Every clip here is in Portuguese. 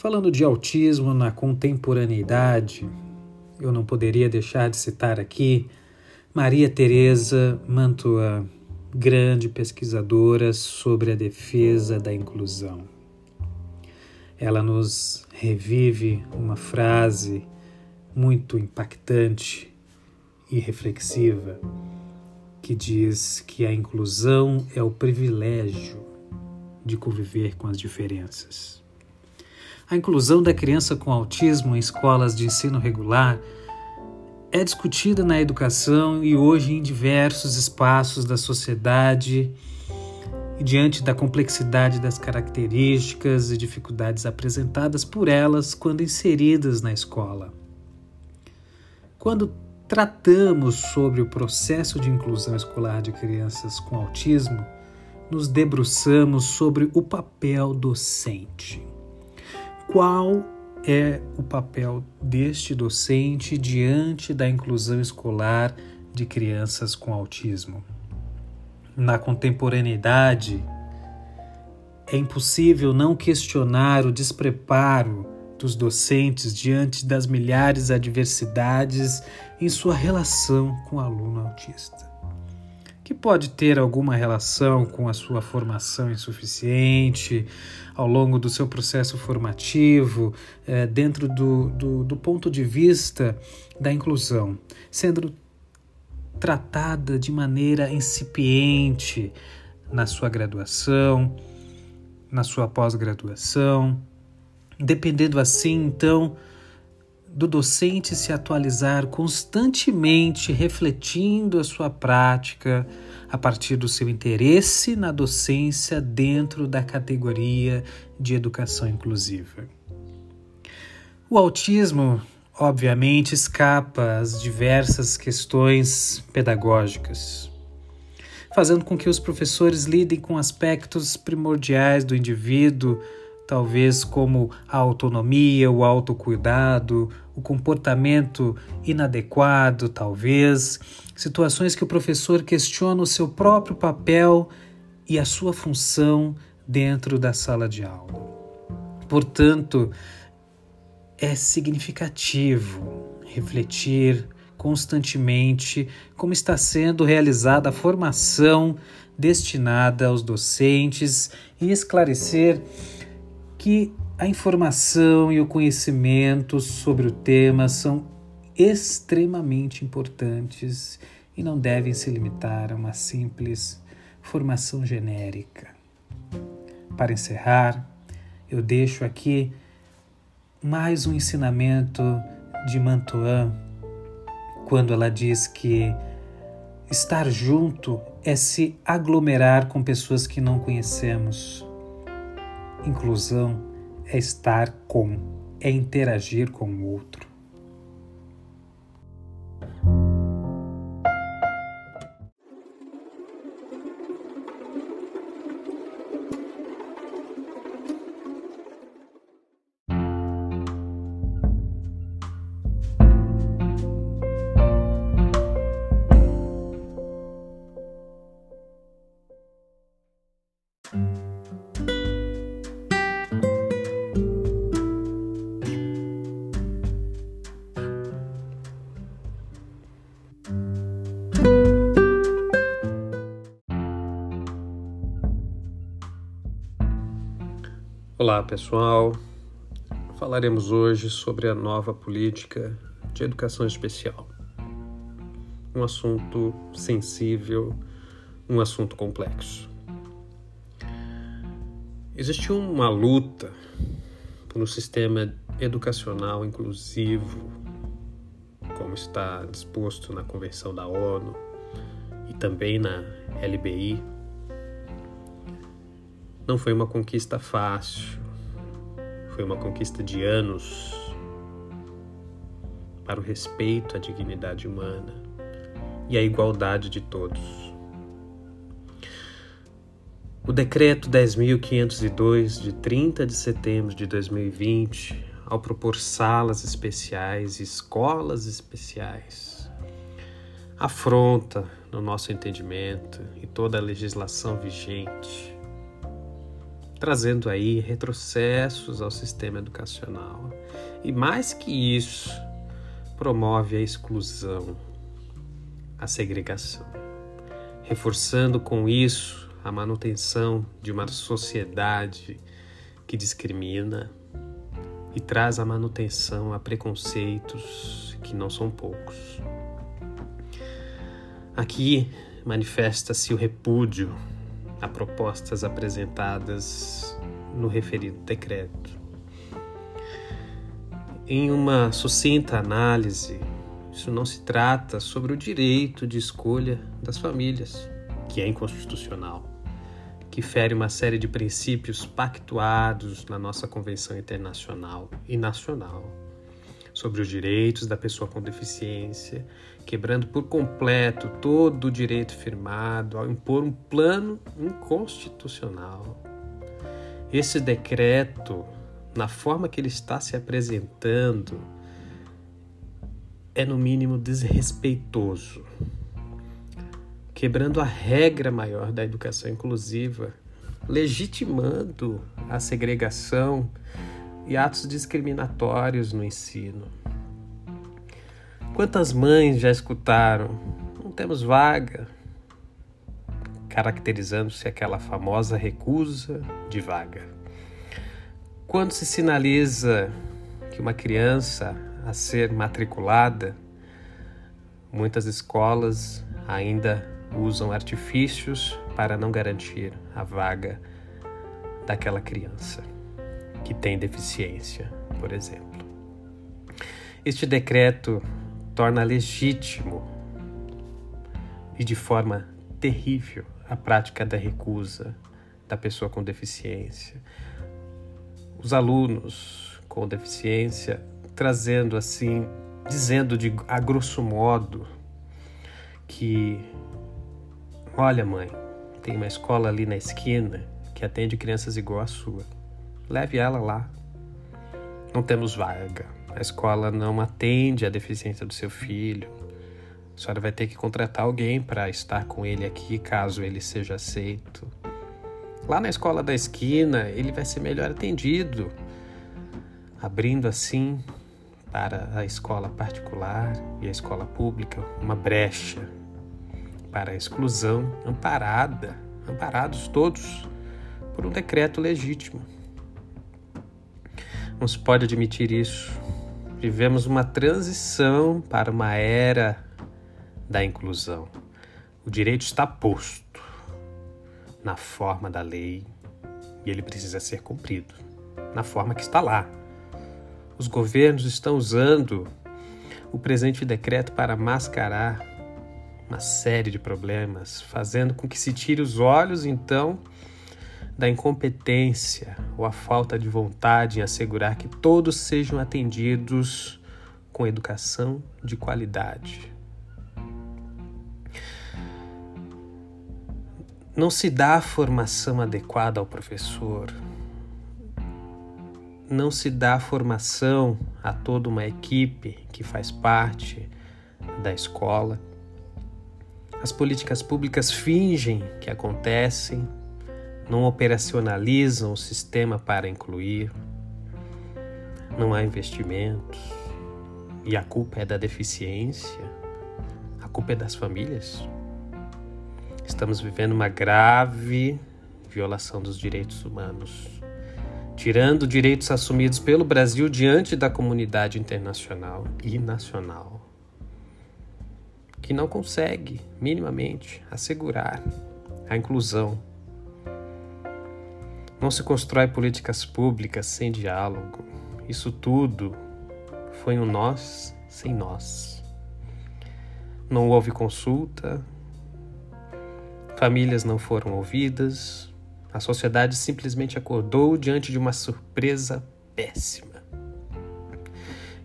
Falando de autismo na contemporaneidade, eu não poderia deixar de citar aqui Maria Teresa Mantua, grande pesquisadora sobre a defesa da inclusão. Ela nos revive uma frase muito impactante e reflexiva que diz que a inclusão é o privilégio de conviver com as diferenças. A inclusão da criança com autismo em escolas de ensino regular é discutida na educação e hoje em diversos espaços da sociedade e diante da complexidade das características e dificuldades apresentadas por elas quando inseridas na escola. Quando tratamos sobre o processo de inclusão escolar de crianças com autismo, nos debruçamos sobre o papel docente. Qual é o papel deste docente diante da inclusão escolar de crianças com autismo? Na contemporaneidade, é impossível não questionar o despreparo dos docentes diante das milhares adversidades em sua relação com o aluno autista, que pode ter alguma relação com a sua formação insuficiente ao longo do seu processo formativo, é, dentro do, do, do ponto de vista da inclusão, sendo tratada de maneira incipiente na sua graduação, na sua pós-graduação, dependendo assim, então, do docente se atualizar constantemente, refletindo a sua prática a partir do seu interesse na docência dentro da categoria de educação inclusiva. O autismo, obviamente, escapa às diversas questões pedagógicas, fazendo com que os professores lidem com aspectos primordiais do indivíduo talvez como a autonomia, o autocuidado, o comportamento inadequado, talvez, situações que o professor questiona o seu próprio papel e a sua função dentro da sala de aula. Portanto, é significativo refletir constantemente como está sendo realizada a formação destinada aos docentes e esclarecer que a informação e o conhecimento sobre o tema são extremamente importantes e não devem se limitar a uma simples formação genérica. Para encerrar, eu deixo aqui mais um ensinamento de Mantoan, quando ela diz que estar junto é se aglomerar com pessoas que não conhecemos Inclusão é estar com, é interagir com o outro. Olá pessoal, falaremos hoje sobre a nova política de educação especial. Um assunto sensível, um assunto complexo. Existiu uma luta por um sistema educacional inclusivo, como está disposto na Convenção da ONU e também na LBI, não foi uma conquista fácil, foi uma conquista de anos para o respeito à dignidade humana e à igualdade de todos. O decreto 10.502 de 30 de setembro de 2020, ao propor salas especiais e escolas especiais, afronta, no nosso entendimento, e toda a legislação vigente trazendo aí retrocessos ao sistema educacional. E mais que isso, promove a exclusão, a segregação, reforçando com isso a manutenção de uma sociedade que discrimina e traz a manutenção a preconceitos que não são poucos. Aqui manifesta-se o repúdio a propostas apresentadas no referido decreto. Em uma sucinta análise, isso não se trata sobre o direito de escolha das famílias, que é inconstitucional, que fere uma série de princípios pactuados na nossa Convenção Internacional e Nacional sobre os direitos da pessoa com deficiência, quebrando por completo todo o direito firmado ao impor um plano inconstitucional. Esse decreto, na forma que ele está se apresentando, é no mínimo desrespeitoso, quebrando a regra maior da educação inclusiva, legitimando a segregação e atos discriminatórios no ensino. Quantas mães já escutaram? Não temos vaga, caracterizando-se aquela famosa recusa de vaga. Quando se sinaliza que uma criança a ser matriculada, muitas escolas ainda usam artifícios para não garantir a vaga daquela criança que tem deficiência, por exemplo. Este decreto torna legítimo e de forma terrível a prática da recusa da pessoa com deficiência. Os alunos com deficiência trazendo assim, dizendo de a grosso modo que olha mãe, tem uma escola ali na esquina que atende crianças igual a sua leve ela lá. Não temos vaga. A escola não atende a deficiência do seu filho. A senhora vai ter que contratar alguém para estar com ele aqui, caso ele seja aceito. Lá na escola da esquina, ele vai ser melhor atendido, abrindo assim para a escola particular e a escola pública uma brecha para a exclusão amparada, amparados todos por um decreto legítimo. Não se pode admitir isso. Vivemos uma transição para uma era da inclusão. O direito está posto na forma da lei e ele precisa ser cumprido na forma que está lá. Os governos estão usando o presente decreto para mascarar uma série de problemas, fazendo com que se tire os olhos então da incompetência ou a falta de vontade em assegurar que todos sejam atendidos com educação de qualidade. Não se dá a formação adequada ao professor, não se dá formação a toda uma equipe que faz parte da escola. As políticas públicas fingem que acontecem não operacionalizam o sistema para incluir, não há investimentos. E a culpa é da deficiência, a culpa é das famílias. Estamos vivendo uma grave violação dos direitos humanos, tirando direitos assumidos pelo Brasil diante da comunidade internacional e nacional, que não consegue minimamente assegurar a inclusão não se constrói políticas públicas sem diálogo. Isso tudo foi um nós sem nós. Não houve consulta, famílias não foram ouvidas, a sociedade simplesmente acordou diante de uma surpresa péssima.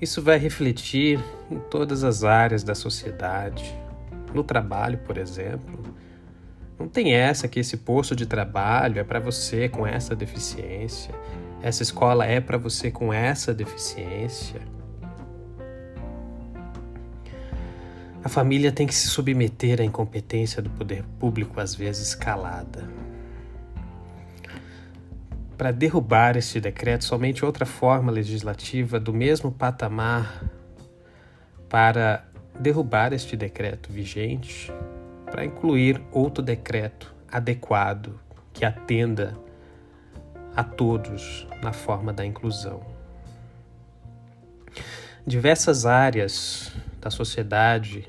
Isso vai refletir em todas as áreas da sociedade, no trabalho, por exemplo, não tem essa que esse posto de trabalho é para você com essa deficiência, essa escola é para você com essa deficiência. A família tem que se submeter à incompetência do poder público, às vezes calada. para derrubar este decreto, somente outra forma legislativa do mesmo patamar para derrubar este decreto vigente, para incluir outro decreto adequado que atenda a todos na forma da inclusão. Diversas áreas da sociedade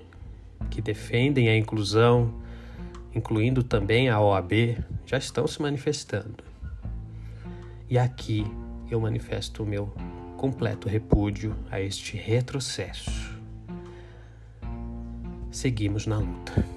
que defendem a inclusão, incluindo também a OAB, já estão se manifestando. E aqui eu manifesto o meu completo repúdio a este retrocesso. Seguimos na luta.